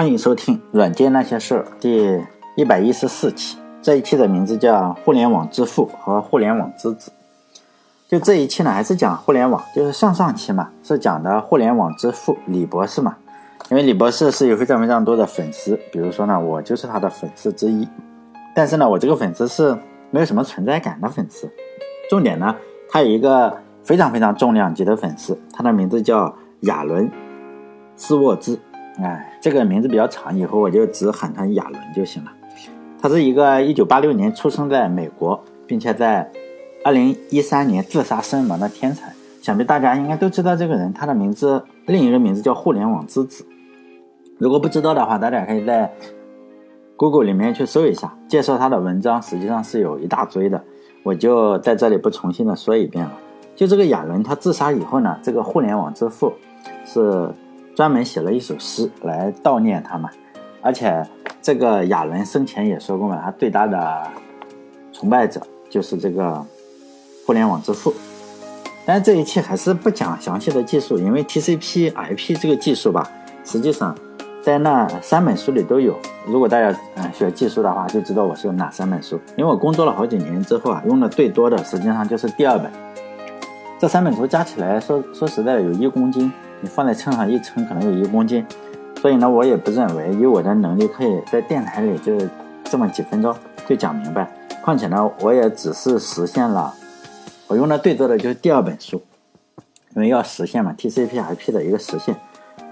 欢迎收听《软件那些事儿》第一百一十四期。这一期的名字叫《互联网之父和互联网之子》。就这一期呢，还是讲互联网。就是上上期嘛，是讲的互联网之父李博士嘛。因为李博士是有非常非常多的粉丝，比如说呢，我就是他的粉丝之一。但是呢，我这个粉丝是没有什么存在感的粉丝。重点呢，他有一个非常非常重量级的粉丝，他的名字叫亚伦·斯沃兹。哎，这个名字比较长，以后我就只喊他亚伦就行了。他是一个1986年出生在美国，并且在2013年自杀身亡的天才。想必大家应该都知道这个人，他的名字另一个名字叫“互联网之子”。如果不知道的话，大家可以在 Google 里面去搜一下，介绍他的文章实际上是有一大堆的。我就在这里不重新的说一遍了。就这个亚伦，他自杀以后呢，这个互联网之父是专门写了一首诗来悼念他嘛。而且这个亚伦生前也说过嘛，他最大的崇拜者就是这个互联网之父。但这一期还是不讲详细的技术，因为 TCP/IP 这个技术吧，实际上在那三本书里都有。如果大家嗯学技术的话，就知道我是用哪三本书。因为我工作了好几年之后啊，用的最多的实际上就是第二本。这三本书加起来说说实在的有一公斤，你放在秤上一称，可能有一公斤。所以呢，我也不认为以我的能力可以在电台里就这么几分钟就讲明白。况且呢，我也只是实现了我用的最多的就是第二本书，因为要实现嘛，TCP/IP 的一个实现。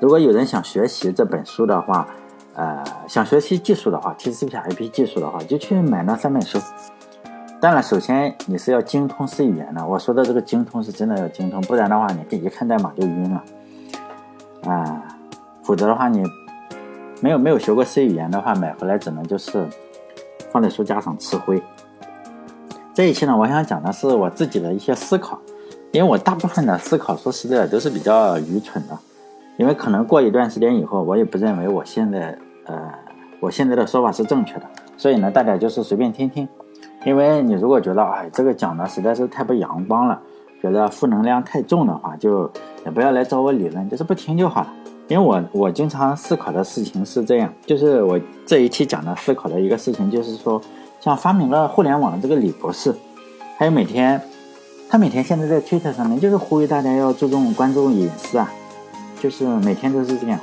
如果有人想学习这本书的话，呃，想学习技术的话，TCP/IP 技术的话，就去买那三本书。当然，首先你是要精通 C 语言的。我说的这个精通是真的要精通，不然的话，你一看代码就晕了。啊，否则的话，你没有没有学过 C 语言的话，买回来只能就是放在书架上吃灰。这一期呢，我想讲的是我自己的一些思考，因为我大部分的思考，说实在的，都是比较愚蠢的。因为可能过一段时间以后，我也不认为我现在。呃，我现在的说法是正确的，所以呢，大家就是随便听听。因为你如果觉得哎，这个讲的实在是太不阳光了，觉得负能量太重的话，就也不要来找我理论，就是不听就好了。因为我我经常思考的事情是这样，就是我这一期讲的思考的一个事情，就是说，像发明了互联网的这个李博士，还有每天他每天现在在推特上面就是呼吁大家要注重关注隐私啊，就是每天都是这样。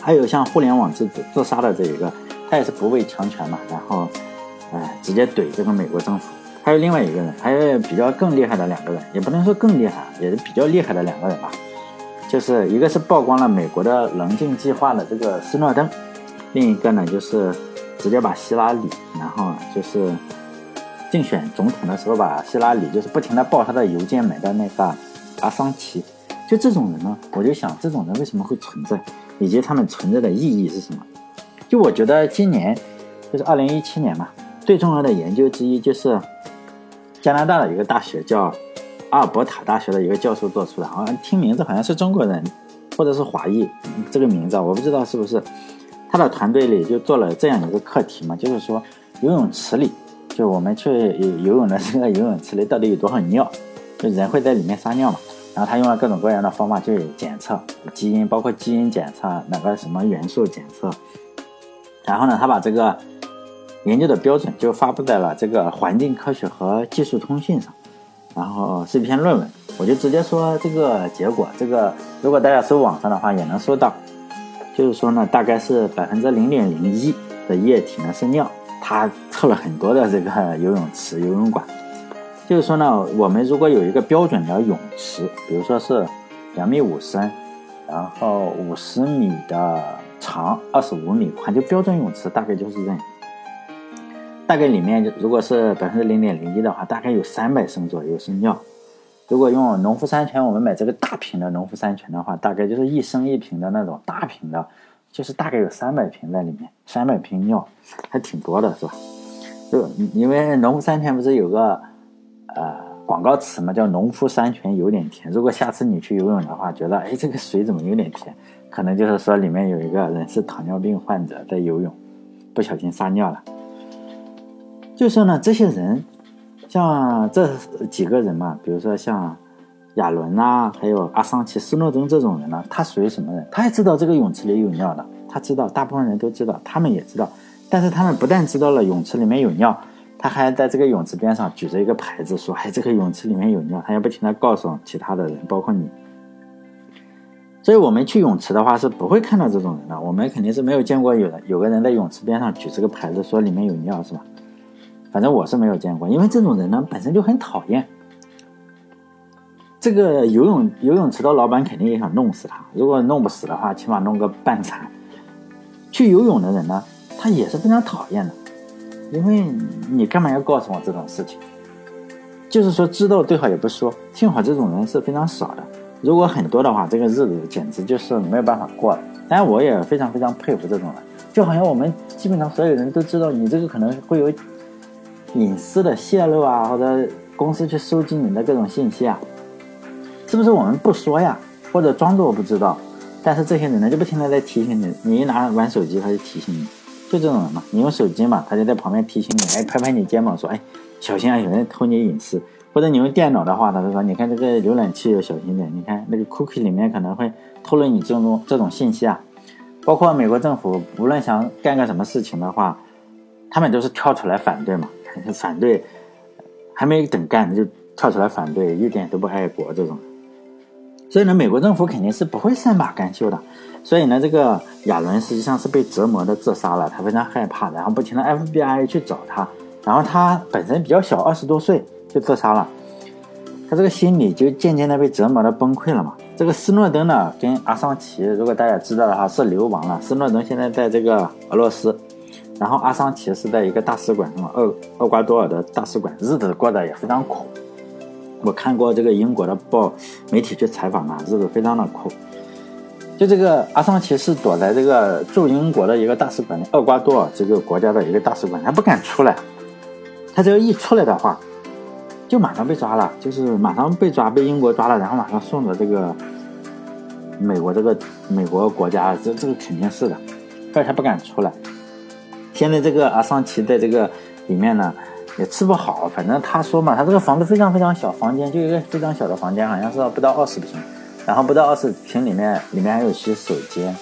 还有像互联网之子自杀的这一个，他也是不畏强权嘛，然后，哎，直接怼这个美国政府。还有另外一个人，还有比较更厉害的两个人，也不能说更厉害，也是比较厉害的两个人吧。就是一个是曝光了美国的棱镜计划的这个斯诺登，另一个呢就是直接把希拉里，然后就是竞选总统的时候把希拉里就是不停的报他的邮件买的那个阿桑奇。就这种人呢，我就想这种人为什么会存在？以及他们存在的意义是什么？就我觉得今年就是二零一七年嘛，最重要的研究之一就是加拿大的一个大学叫阿尔伯塔大学的一个教授做出的，好像听名字好像是中国人或者是华裔这个名字，我不知道是不是。他的团队里就做了这样一个课题嘛，就是说游泳池里，就我们去游泳的这个游泳池里到底有多少尿？就人会在里面撒尿嘛？然后他用了各种各样的方法去检测基因，包括基因检测，哪个什么元素检测。然后呢，他把这个研究的标准就发布在了这个《环境科学和技术通讯》上，然后是一篇论文。我就直接说这个结果，这个如果大家搜网上的话也能搜到，就是说呢，大概是百分之零点零一的液体呢是尿。他测了很多的这个游泳池、游泳馆。就是说呢，我们如果有一个标准的泳池，比如说是两米五深，然后五十米的长，二十五米宽，就标准泳池大概就是这样。大概里面如果是百分之零点零一的话，大概有三百升左右是尿。如果用农夫山泉，我们买这个大瓶的农夫山泉的话，大概就是一升一瓶的那种大瓶的，就是大概有三百瓶在里面，三百瓶尿还挺多的，是吧？就因为农夫山泉不是有个。呃，广告词嘛，叫“农夫山泉有点甜”。如果下次你去游泳的话，觉得哎，这个水怎么有点甜？可能就是说里面有一个人是糖尿病患者在游泳，不小心撒尿了。就说呢，这些人，像这几个人嘛，比如说像亚伦啊，还有阿桑奇、斯诺登这种人呢，他属于什么人？他也知道这个泳池里有尿的，他知道，大部分人都知道，他们也知道。但是他们不但知道了泳池里面有尿，他还在这个泳池边上举着一个牌子说：“哎，这个泳池里面有尿。”他要不停的告诉其他的人，包括你。所以我们去泳池的话是不会看到这种人的，我们肯定是没有见过有人有个人在泳池边上举这个牌子说里面有尿，是吧？反正我是没有见过，因为这种人呢本身就很讨厌。这个游泳游泳池的老板肯定也想弄死他，如果弄不死的话，起码弄个半残。去游泳的人呢，他也是非常讨厌的，因为你干嘛要告诉我这种事情？就是说知道最好也不说。幸好这种人是非常少的，如果很多的话，这个日子简直就是没有办法过了。当然，我也非常非常佩服这种人，就好像我们基本上所有人都知道你这个可能会有隐私的泄露啊，或者公司去收集你的各种信息啊。是不是我们不说呀，或者装作我不知道？但是这些人呢，就不停的在提醒你。你一拿玩手机，他就提醒你，就这种人嘛。你用手机嘛，他就在旁边提醒你，哎，拍拍你肩膀说，哎，小心啊，有人偷你隐私。或者你用电脑的话，他就说，你看这个浏览器要小心点，你看那个 cookie 里面可能会透露你这种这种信息啊。包括美国政府，无论想干个什么事情的话，他们都是跳出来反对嘛，反对，还没等干就跳出来反对，一点都不爱国这种。所以呢，美国政府肯定是不会善罢甘休的。所以呢，这个亚伦实际上是被折磨的自杀了，他非常害怕，然后不停的 FBI 去找他，然后他本身比较小，二十多岁就自杀了，他这个心理就渐渐的被折磨的崩溃了嘛。这个斯诺登呢，跟阿桑奇，如果大家知道的话，是流亡了。斯诺登现在在这个俄罗斯，然后阿桑奇是在一个大使馆，什么厄厄瓜多尔的大使馆，日子过得也非常苦。我看过这个英国的报媒体去采访他，日子非常的苦。就这个阿桑奇是躲在这个驻英国的一个大使馆里，厄瓜多尔这个国家的一个大使馆，他不敢出来。他只要一出来的话，就马上被抓了，就是马上被抓，被英国抓了，然后马上送到这个美国这个美国国家，这这个肯定是的。但是他不敢出来。现在这个阿桑奇在这个里面呢。也吃不好，反正他说嘛，他这个房子非常非常小，房间就一个非常小的房间，好像是不到二十平，然后不到二十平里面，里面还有洗手间，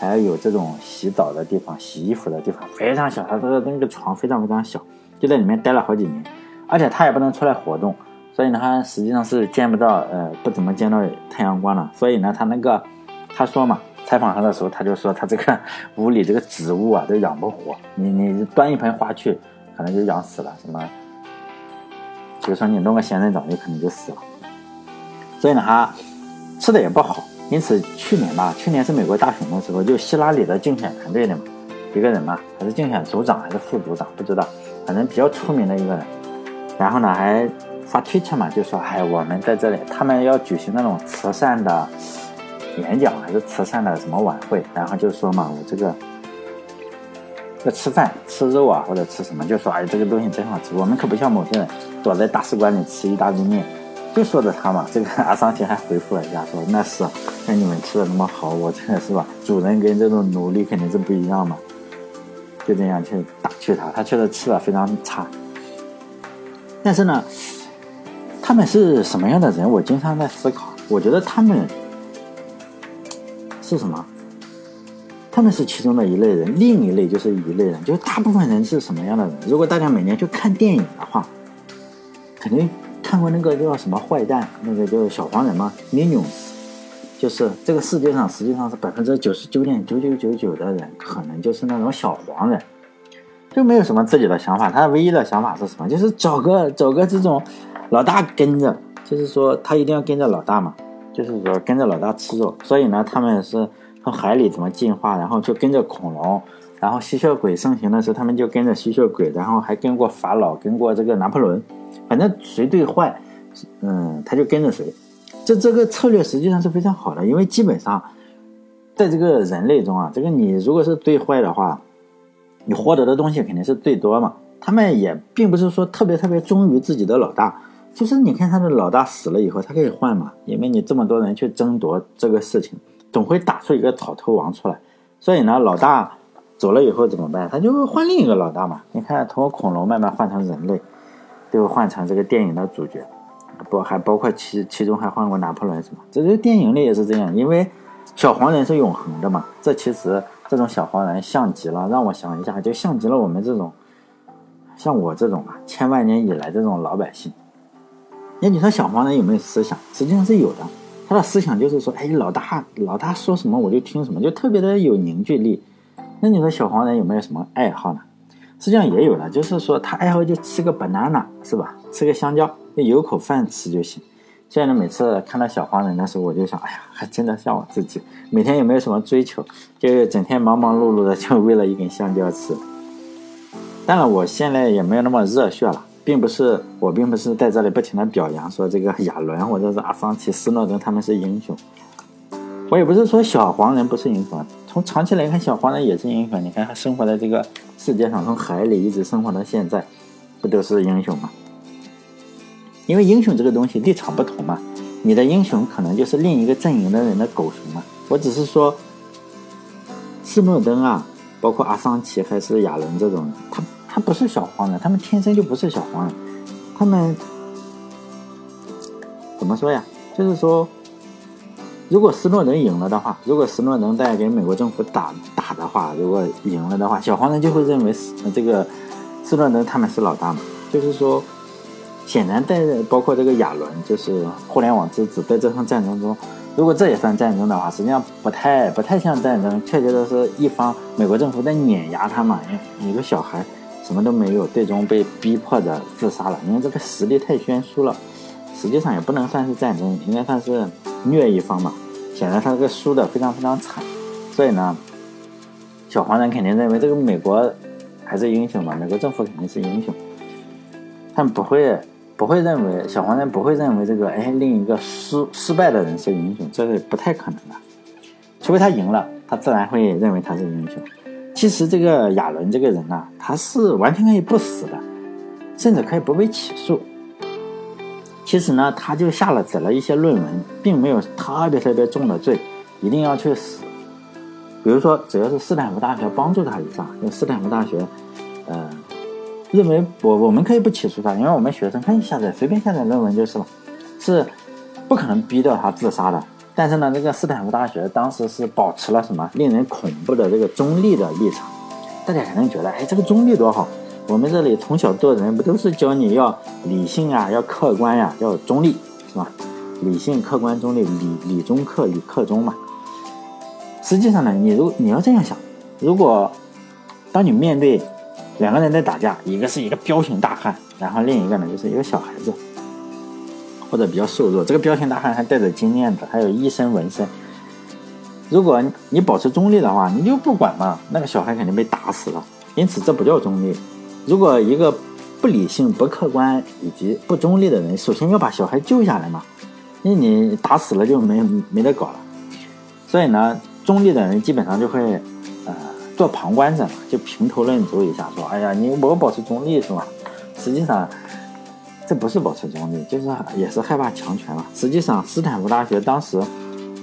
还有这种洗澡的地方、洗衣服的地方，非常小。他这个那个床非常非常小，就在里面待了好几年，而且他也不能出来活动，所以呢，他实际上是见不到，呃，不怎么见到太阳光的。所以呢，他那个他说嘛，采访他的时候，他就说他这个 屋里这个植物啊都养不活，你你端一盆花去。可能就养死了，什么？比如说你弄个仙人掌，有可能就死了。所以呢，他吃的也不好。因此去年吧，去年是美国大选的时候，就希拉里的竞选团队的嘛，一个人嘛，还是竞选组长还是副组长，不知道，反正比较出名的一个人。然后呢，还发推特嘛，就说：“哎，我们在这里，他们要举行那种慈善的演讲，还是慈善的什么晚会。”然后就说嘛：“我这个。”要吃饭吃肉啊，或者吃什么，就说哎，这个东西真好吃。我们可不像某些人躲在大使馆里吃意大利面，就说的他嘛。这个阿桑奇还回复了一下，说那是那你们吃的那么好，我这个是吧？主人跟这种奴隶肯定是不一样嘛。就这样去打趣他，他确实吃的非常差。但是呢，他们是什么样的人？我经常在思考。我觉得他们是什么？他们是其中的一类人，另一类就是一类人，就是大部分人是什么样的人？如果大家每年去看电影的话，肯定看过那个叫什么坏蛋，那个叫小黄人吗？Minions，就是这个世界上实际上是百分之九十九点九九九九的人，可能就是那种小黄人，就没有什么自己的想法。他唯一的想法是什么？就是找个找个这种老大跟着，就是说他一定要跟着老大嘛，就是说跟着老大吃肉。所以呢，他们是。从海里怎么进化，然后就跟着恐龙，然后吸血鬼盛行的时候，他们就跟着吸血鬼，然后还跟过法老，跟过这个拿破仑，反正谁最坏，嗯，他就跟着谁。这这个策略实际上是非常好的，因为基本上在这个人类中啊，这个你如果是最坏的话，你获得的东西肯定是最多嘛。他们也并不是说特别特别忠于自己的老大，就是你看他的老大死了以后，他可以换嘛，因为你这么多人去争夺这个事情。总会打出一个草头王出来，所以呢，老大走了以后怎么办？他就会换另一个老大嘛。你看，从恐龙慢慢换成人类，就换成这个电影的主角。不还包括其其中还换过拿破仑什么，这个电影里也是这样，因为小黄人是永恒的嘛。这其实这种小黄人像极了，让我想一下，就像极了我们这种像我这种啊，千万年以来这种老百姓。那你说小黄人有没有思想？实际上是有的，他的思想就是说，哎，老大老大说什么我就听什么，就特别的有凝聚力。那你说小黄人有没有什么爱好呢？实际上也有的，就是说他爱好就吃个 banana 是吧？吃个香蕉，就有口饭吃就行。所以呢，每次看到小黄人的时候，我就想，哎呀，还真的像我自己，每天有没有什么追求？就整天忙忙碌碌的，就为了一根香蕉吃。当然，我现在也没有那么热血了，并不是我并不是在这里不停的表扬说这个亚伦或者是阿桑奇、斯诺登他们是英雄。我也不是说小黄人不是英雄，从长期来看，小黄人也是英雄。你看，他生活在这个世界上，从海里一直生活到现在，不都是英雄吗？因为英雄这个东西立场不同嘛，你的英雄可能就是另一个阵营的人的狗熊嘛。我只是说，斯诺登啊，包括阿桑奇还是亚伦这种人，他他不是小黄人，他们天生就不是小黄人，他们怎么说呀？就是说。如果斯诺登赢了的话，如果斯诺登在给美国政府打打的话，如果赢了的话，小黄人就会认为这个斯诺登他们是老大嘛？就是说，显然在包括这个亚伦，就是互联网之子，在这场战争中，如果这也算战争的话，实际上不太不太像战争，确切的是一方美国政府在碾压他嘛，一个小孩什么都没有，最终被逼迫着自杀了，因为这个实力太悬殊了。实际上也不能算是战争，应该算是虐一方嘛。显然他这个输的非常非常惨，所以呢，小黄人肯定认为这个美国还是英雄嘛，美国政府肯定是英雄。他们不会不会认为小黄人不会认为这个哎另一个失失败的人是英雄，这是不太可能的。除非他赢了，他自然会认为他是英雄。其实这个亚伦这个人呢，他是完全可以不死的，甚至可以不被起诉。其实呢，他就下了写了一些论文，并没有特别特别重的罪，一定要去死。比如说，只要是斯坦福大学帮助他一下，因为斯坦福大学，呃，认为我我们可以不起诉他，因为我们学生可以下载随便下载论文就是了，是不可能逼到他自杀的。但是呢，这个斯坦福大学当时是保持了什么令人恐怖的这个中立的立场。大家可能觉得，哎，这个中立多好。我们这里从小做人不都是教你要理性啊，要客观呀，要中立，是吧？理性、客观、中立，理理中客，理客中嘛。实际上呢，你如你要这样想，如果当你面对两个人在打架，一个是一个彪形大汉，然后另一个呢就是一个小孩子，或者比较瘦弱，这个彪形大汉还带着金链子，还有一身纹身。如果你保持中立的话，你就不管嘛，那个小孩肯定被打死了。因此，这不叫中立。如果一个不理性、不客观以及不中立的人，首先要把小孩救下来嘛，因为你打死了就没没得搞了。所以呢，中立的人基本上就会呃做旁观者嘛，就评头论足一下，说：“哎呀，你我保持中立是吧？”实际上这不是保持中立，就是也是害怕强权嘛。实际上，斯坦福大学当时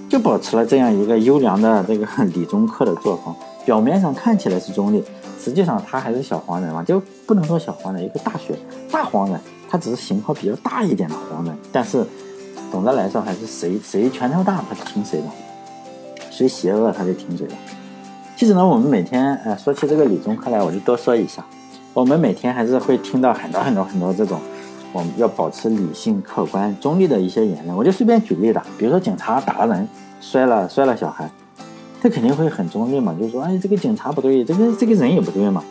就保持了这样一个优良的这个 理中客的作风，表面上看起来是中立。实际上他还是小黄人嘛，就不能说小黄人，一个大学大黄人，他只是型号比较大一点的黄人。但是总的来说，还是谁谁拳头大，他就听谁的；谁邪恶，他就听谁的。其实呢，我们每天，呃，说起这个理中客来，我就多说一下，我们每天还是会听到很多很多很多这种我们要保持理性、客观、中立的一些言论。我就随便举例的，比如说警察打了人，摔了摔了小孩。他肯定会很中立嘛，就是说，哎，这个警察不对，这个这个人也不对嘛。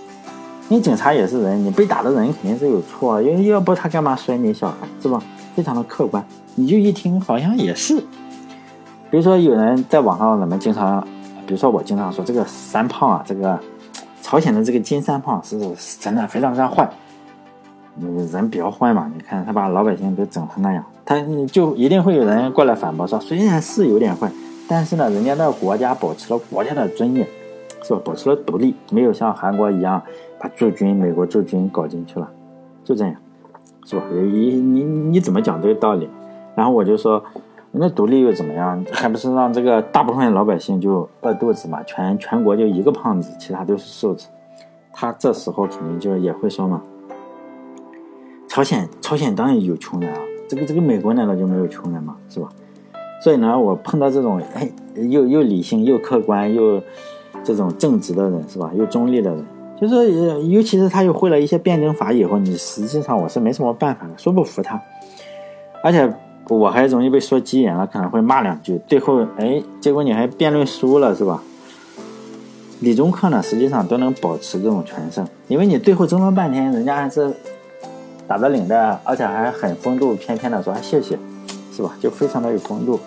你警察也是人，你被打的人肯定是有错，因为要不他干嘛摔你小孩，是吧？非常的客观，你就一听好像也是。比如说有人在网上，咱们经常，比如说我经常说这个三胖啊，这个朝鲜的这个金三胖是真的非常非常坏，人比较坏嘛，你看他把老百姓都整成那样，他就一定会有人过来反驳说，虽然是有点坏。但是呢，人家那个国家保持了国家的尊严，是吧？保持了独立，没有像韩国一样把驻军、美国驻军搞进去了，就这样，是吧？你你你怎么讲都有道理。然后我就说，那独立又怎么样？还不是让这个大部分老百姓就饿肚子嘛？全全国就一个胖子，其他都是瘦子。他这时候肯定就也会说嘛，朝鲜朝鲜当然有穷人啊，这个这个美国难道就没有穷人吗？是吧？所以呢，我碰到这种哎又又理性又客观又这种正直的人是吧？又中立的人，就是尤其是他又会了一些辩证法以后，你实际上我是没什么办法的，说不服他，而且我还容易被说急眼了，可能会骂两句，最后哎，结果你还辩论输了是吧？理中客呢，实际上都能保持这种全胜，因为你最后争论半天，人家还是打着领带，而且还很风度翩翩的说谢谢。是吧？就非常的有风度。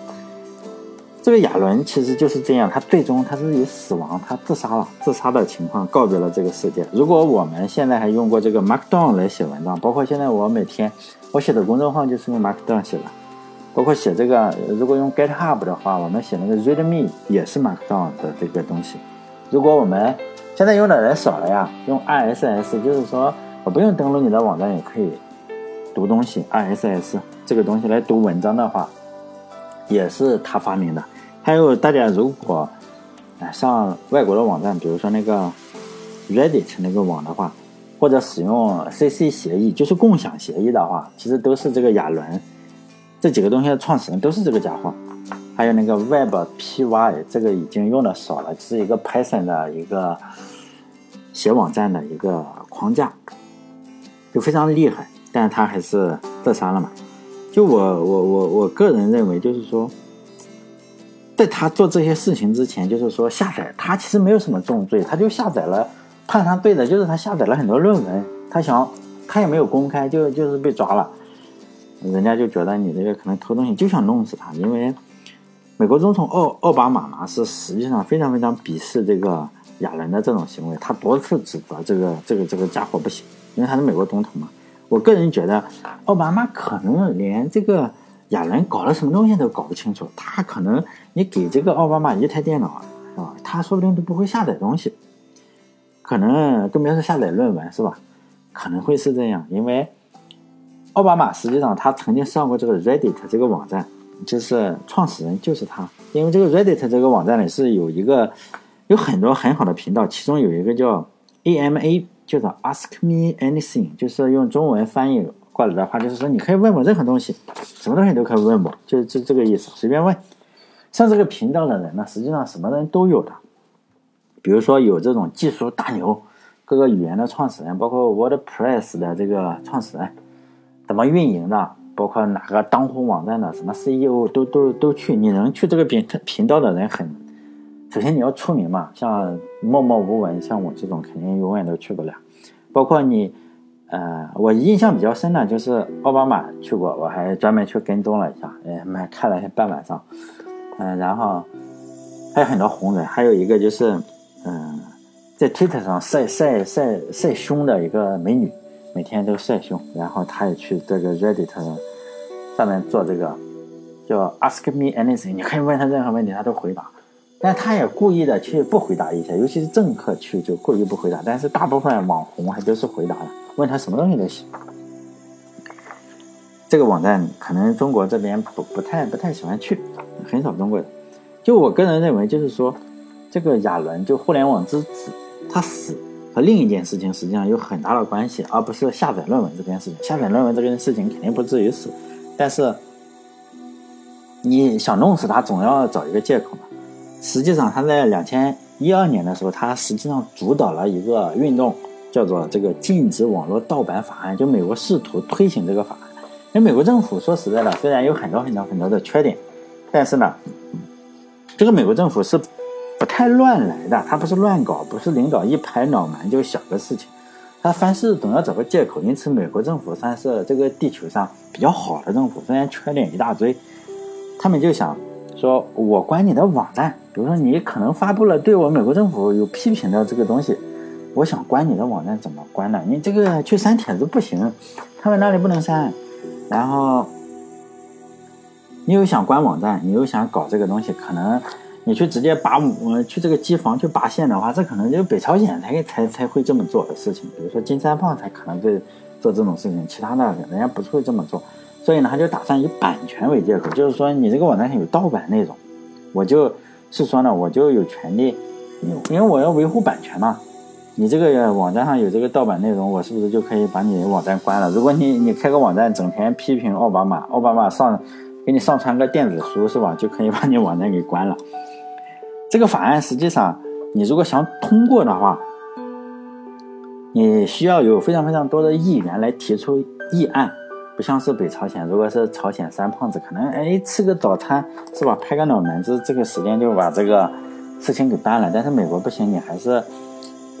这个亚伦其实就是这样，他最终他是以死亡，他自杀了，自杀的情况告别了这个世界。如果我们现在还用过这个 Markdown 来写文章，包括现在我每天我写的公众号就是用 Markdown 写的，包括写这个，如果用 GitHub 的话，我们写那个 README 也是 Markdown 的这个东西。如果我们现在用的人少了呀，用 RSS，就是说不用登录你的网站也可以读东西，RSS。这个东西来读文章的话，也是他发明的。还有大家如果上外国的网站，比如说那个 Reddit 那个网的话，或者使用 CC 协议，就是共享协议的话，其实都是这个亚伦这几个东西的创始人都是这个家伙。还有那个 WebPY，这个已经用的少了，是一个 Python 的一个写网站的一个框架，就非常厉害。但是他还是自杀了嘛。就我我我我个人认为，就是说，在他做这些事情之前，就是说下载他其实没有什么重罪，他就下载了，判他对的就是他下载了很多论文，他想他也没有公开，就就是被抓了，人家就觉得你这个可能偷东西，就想弄死他，因为美国总统奥奥巴马嘛是实际上非常非常鄙视这个亚伦的这种行为，他多次指责这个这个这个家伙不行，因为他是美国总统嘛。我个人觉得，奥巴马可能连这个亚伦搞了什么东西都搞不清楚。他可能你给这个奥巴马一台电脑，啊，他说不定都不会下载东西，可能更别说下载论文，是吧？可能会是这样，因为奥巴马实际上他曾经上过这个 Reddit 这个网站，就是创始人就是他。因为这个 Reddit 这个网站里是有一个有很多很好的频道，其中有一个叫 AMA。就是 ask me anything，就是用中文翻译过来的话，就是说你可以问我任何东西，什么东西都可以问我，就是这这个意思，随便问。像这个频道的人呢，实际上什么人都有的，比如说有这种技术大牛，各个语言的创始人，包括 WordPress 的这个创始人，怎么运营的，包括哪个当红网站的什么 CEO 都都都去，你能去这个频频道的人很。首先你要出名嘛，像默默无闻，像我这种肯定永远都去不了。包括你，呃，我印象比较深的就是奥巴马去过，我还专门去跟踪了一下，哎，买看了一下半晚上。嗯，然后还有很多红人，还有一个就是，嗯，在 Twitter 上晒晒晒晒胸的一个美女，每天都晒胸，然后她也去这个 Reddit 上面做这个叫 Ask Me Anything，你可以问他任何问题，他都回答。但他也故意的去不回答一些，尤其是政客去就故意不回答。但是大部分网红还都是回答的，问他什么东西都行。这个网站可能中国这边不不太不太喜欢去，很少中国人。就我个人认为，就是说这个亚伦就互联网之子，他死和另一件事情实际上有很大的关系，而不是下载论文这件事情。下载论文这件事情肯定不至于死，但是你想弄死他，总要找一个借口嘛。实际上，他在两千一二年的时候，他实际上主导了一个运动，叫做这个禁止网络盗版法案。就美国试图推行这个法案。因为美国政府说实在的，虽然有很多很多很多的缺点，但是呢，这个美国政府是不太乱来的，他不是乱搞，不是领导一拍脑门就想个事情，他凡事总要找个借口。因此，美国政府算是这个地球上比较好的政府，虽然缺点一大堆，他们就想说，我关你的网站。比如说，你可能发布了对我美国政府有批评的这个东西，我想关你的网站怎么关呢？你这个去删帖子不行，他们那里不能删。然后你又想关网站，你又想搞这个东西，可能你去直接拔我去这个机房去拔线的话，这可能就北朝鲜才才才会这么做的事情。比如说金三胖才可能会做这种事情，其他的人家不会这么做。所以呢，他就打算以版权为借口，就是说你这个网站上有盗版内容，我就。是说呢，我就有权利，因为我要维护版权嘛。你这个网站上有这个盗版内容，我是不是就可以把你网站关了？如果你你开个网站，整天批评奥巴马，奥巴马上给你上传个电子书是吧？就可以把你网站给关了。这个法案实际上，你如果想通过的话，你需要有非常非常多的议员来提出议案。不像是北朝鲜，如果是朝鲜三胖子，可能哎吃个早餐是吧，拍个脑门子，这个时间就把这个事情给办了。但是美国不行，你还是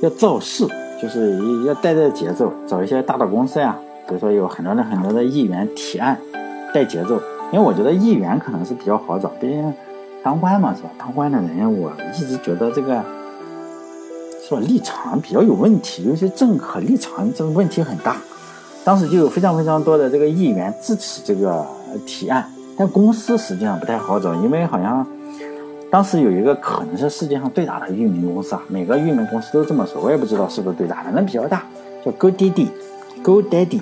要造势，就是要带带节奏，找一些大的公司呀，比如说有很多的很多的议员提案带节奏。因为我觉得议员可能是比较好找，毕竟当官嘛是吧？当官的人我一直觉得这个是吧立场比较有问题，尤其政客立场这个问题很大。当时就有非常非常多的这个议员支持这个提案，但公司实际上不太好找，因为好像当时有一个可能是世界上最大的域名公司啊，每个域名公司都这么说，我也不知道是不是最大，反正比较大，叫 GoDaddy，GoDaddy，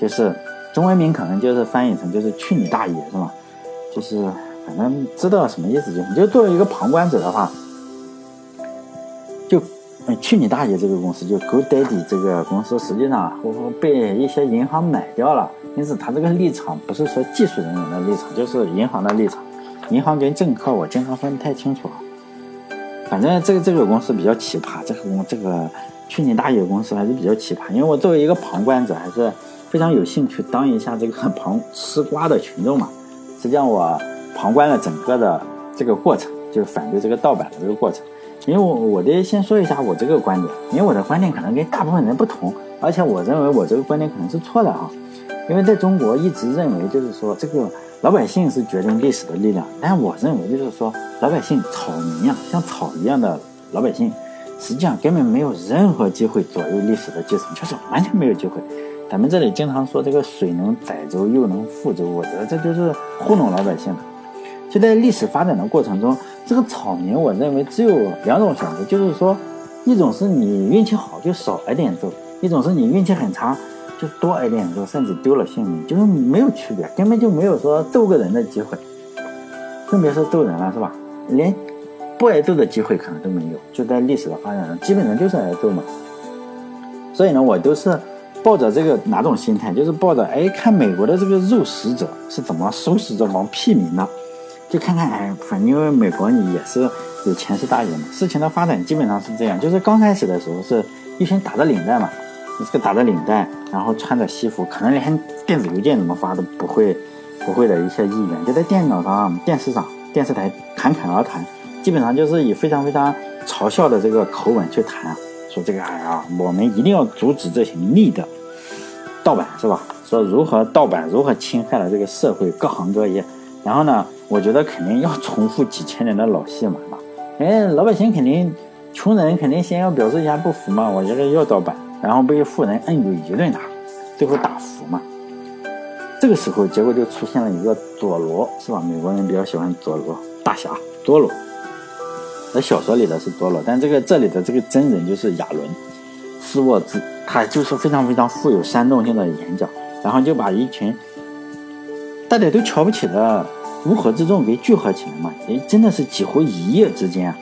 就是中文名可能就是翻译成就是去你大爷是吧？就是反正知道什么意思就行。就作为一个旁观者的话。嗯，去你大爷！这个公司就 GoDaddy 这个公司，实际上被一些银行买掉了，因此他这个立场不是说技术人员的立场，就是银行的立场。银行跟政客我经常分不太清楚。反正这个这个公司比较奇葩，这个公这个去你大爷公司还是比较奇葩。因为我作为一个旁观者，还是非常有兴趣当一下这个 旁吃瓜的群众嘛。实际上我旁观了整个的这个过程，就是反对这个盗版的这个过程。因为我我得先说一下我这个观点，因为我的观点可能跟大部分人不同，而且我认为我这个观点可能是错的哈。因为在中国一直认为就是说这个老百姓是决定历史的力量，但我认为就是说老百姓草民啊，像草一样的老百姓，实际上根本没有任何机会左右历史的进程，就是完全没有机会。咱们这里经常说这个水能载舟又能覆舟，我觉得这就是糊弄老百姓的。就在历史发展的过程中。这个草民，我认为只有两种选择，就是说，一种是你运气好就少挨点揍，一种是你运气很差就多挨点揍，甚至丢了性命，就是没有区别，根本就没有说揍个人的机会，更别说揍人了，是吧？连不挨揍的机会可能都没有。就在历史的发展中，基本上就是挨揍嘛。所以呢，我都是抱着这个哪种心态，就是抱着哎，看美国的这个肉食者是怎么收拾这帮屁民的。就看看，哎，反正因为美国你也是有钱是大爷嘛，事情的发展基本上是这样，就是刚开始的时候是一群打着领带嘛，这个打着领带，然后穿着西服，可能连电子邮件怎么发都不会，不会的一些议员就在电脑上、电视上、电视台侃侃而谈，基本上就是以非常非常嘲笑的这个口吻去谈，说这个哎呀，我们一定要阻止这些逆的盗版，是吧？说如何盗版，如何侵害了这个社会各行各业，然后呢？我觉得肯定要重复几千年的老戏码吧，哎，老百姓肯定，穷人肯定先要表示一下不服嘛，我觉得要盗版，然后被富人摁住一顿打，最后打服嘛。这个时候结果就出现了一个佐罗，是吧？美国人比较喜欢佐罗大侠，佐罗。在小说里的是佐罗，但这个这里的这个真人就是亚伦斯沃兹，他就是非常非常富有煽动性的演讲，然后就把一群大家都瞧不起的。乌合之众给聚合起来嘛？哎，真的是几乎一夜之间啊！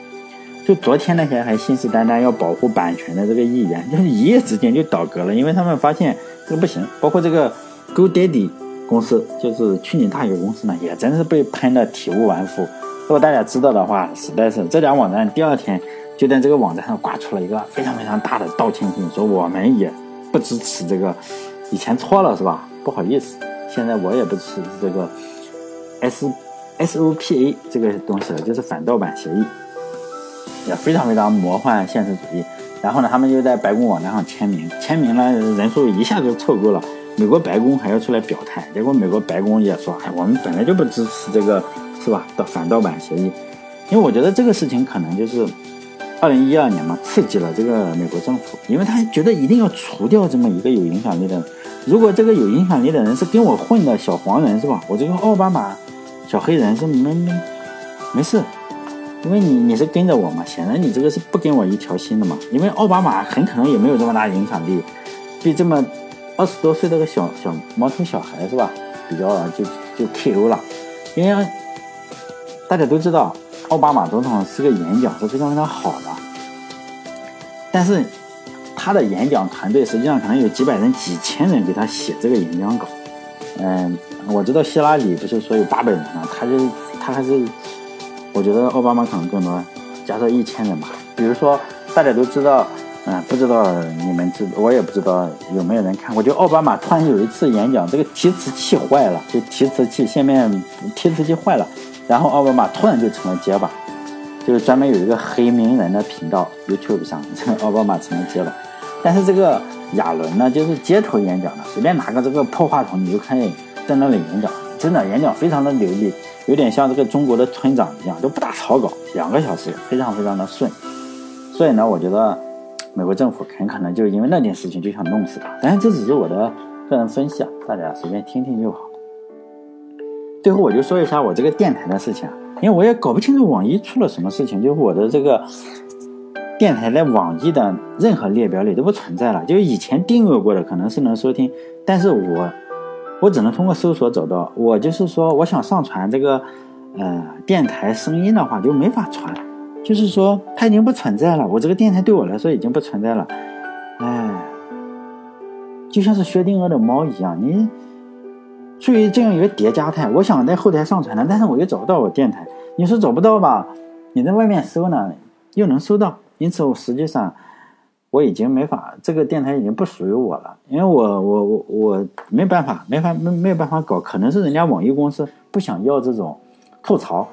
就昨天那些还信誓旦旦要保护版权的这个议员，就是一夜之间就倒戈了，因为他们发现这个不行。包括这个 GoDaddy 公司，就是去年大爷公司呢，也真是被喷的体无完肤。如果大家知道的话，实在是这家网站第二天就在这个网站上挂出了一个非常非常大的道歉信，说我们也不支持这个，以前错了是吧？不好意思，现在我也不支持这个。S S O P A 这个东西了就是反盗版协议，也非常非常魔幻现实主义。然后呢，他们就在白宫网站上签名，签名了人数一下就凑够了。美国白宫还要出来表态，结果美国白宫也说：“哎，我们本来就不支持这个，是吧？的反盗版协议。”因为我觉得这个事情可能就是二零一二年嘛，刺激了这个美国政府，因为他觉得一定要除掉这么一个有影响力的。如果这个有影响力的人是跟我混的小黄人，是吧？我这个奥巴马。小黑人是没没没事，因为你你是跟着我嘛，显然你这个是不跟我一条心的嘛。因为奥巴马很可能也没有这么大影响力，被这么二十多岁的个小小毛头小孩是吧，比较就就 KO 了。因为大家都知道，奥巴马总统是个演讲是非常非常好的，但是他的演讲团队实际上可能有几百人、几千人给他写这个演讲稿。嗯，我知道希拉里不是说有八百人吗？他就他还是，我觉得奥巴马可能更多，加上一千人吧。比如说大家都知道，嗯，不知道你们知，我也不知道有没有人看过。就奥巴马突然有一次演讲，这个提词器坏了，就提词器下面提词器坏了，然后奥巴马突然就成了结巴。就是专门有一个黑名人的频道，YouTube 上，这 个奥巴马成了结巴。但是这个亚伦呢，就是街头演讲的，随便拿个这个破话筒，你就看见在那里演讲，真的演讲非常的流利，有点像这个中国的村长一样，都不打草稿，两个小时非常非常的顺。所以呢，我觉得美国政府很可能就因为那件事情就想弄死他。但是这只是我的个人分析啊，大家随便听听就好。最后我就说一下我这个电台的事情啊。因为我也搞不清楚网易出了什么事情，就是我的这个电台在网易的任何列表里都不存在了。就是以前订阅过的可能是能收听，但是我我只能通过搜索找到。我就是说，我想上传这个呃电台声音的话就没法传，就是说它已经不存在了。我这个电台对我来说已经不存在了，哎，就像是薛定谔的猫一样，你。处于这样一个叠加态，我想在后台上传的，但是我又找不到我电台。你说找不到吧？你在外面搜呢，又能搜到。因此，我实际上我已经没法，这个电台已经不属于我了，因为我我我我没办法，没法没没有办法搞。可能是人家网易公司不想要这种吐槽、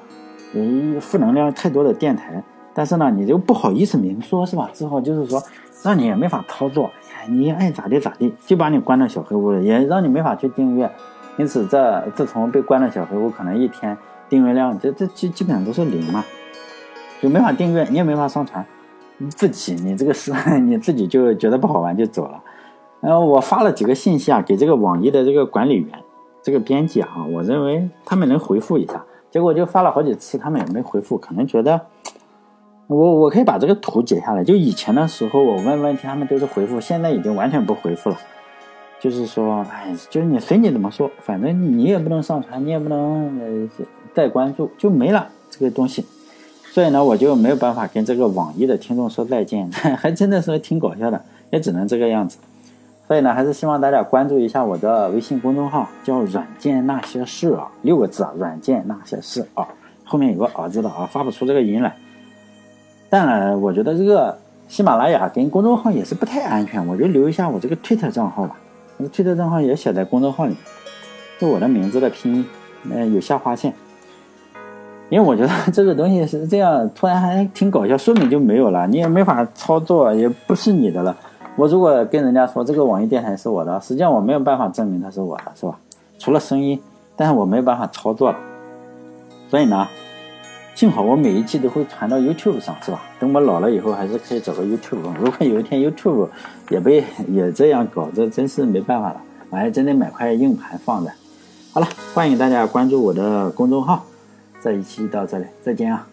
嗯负能量太多的电台，但是呢，你就不好意思明说，是吧？只好就是说，让你也没法操作，你爱咋地咋地，就把你关到小黑屋了，也让你没法去订阅。因此，这自从被关了小黑屋，可能一天订阅量，这这基基本上都是零嘛，就没法订阅，你也没法上传，自己你这个事 你自己就觉得不好玩就走了。然后我发了几个信息啊，给这个网易的这个管理员、这个编辑啊，我认为他们能回复一下，结果就发了好几次，他们也没回复，可能觉得我我可以把这个图截下来，就以前的时候我问问题，他们都是回复，现在已经完全不回复了。就是说，哎，就是你随你怎么说，反正你也不能上传，你也不能呃再关注，就没了这个东西。所以呢，我就没有办法跟这个网易的听众说再见，还真的是挺搞笑的，也只能这个样子。所以呢，还是希望大家关注一下我的微信公众号，叫“软件那些事”啊，六个字啊，“软件那些事”啊，后面有个“儿”字的啊，发不出这个音来。当然，我觉得这个喜马拉雅跟公众号也是不太安全，我就留一下我这个推特账号吧。推特账号也写在公众号里，就我的名字的拼音，嗯，有下划线。因为我觉得这个东西是这样，突然还挺搞笑，说明就没有了，你也没法操作，也不是你的了。我如果跟人家说这个网易电台是我的，实际上我没有办法证明它是我的，是吧？除了声音，但是我没办法操作了。所以呢。幸好我每一期都会传到 YouTube 上，是吧？等我老了以后，还是可以找个 YouTube。如果有一天 YouTube 也被也这样搞，这真是没办法了。我还真得买块硬盘放着。好了，欢迎大家关注我的公众号。这一期到这里，再见啊！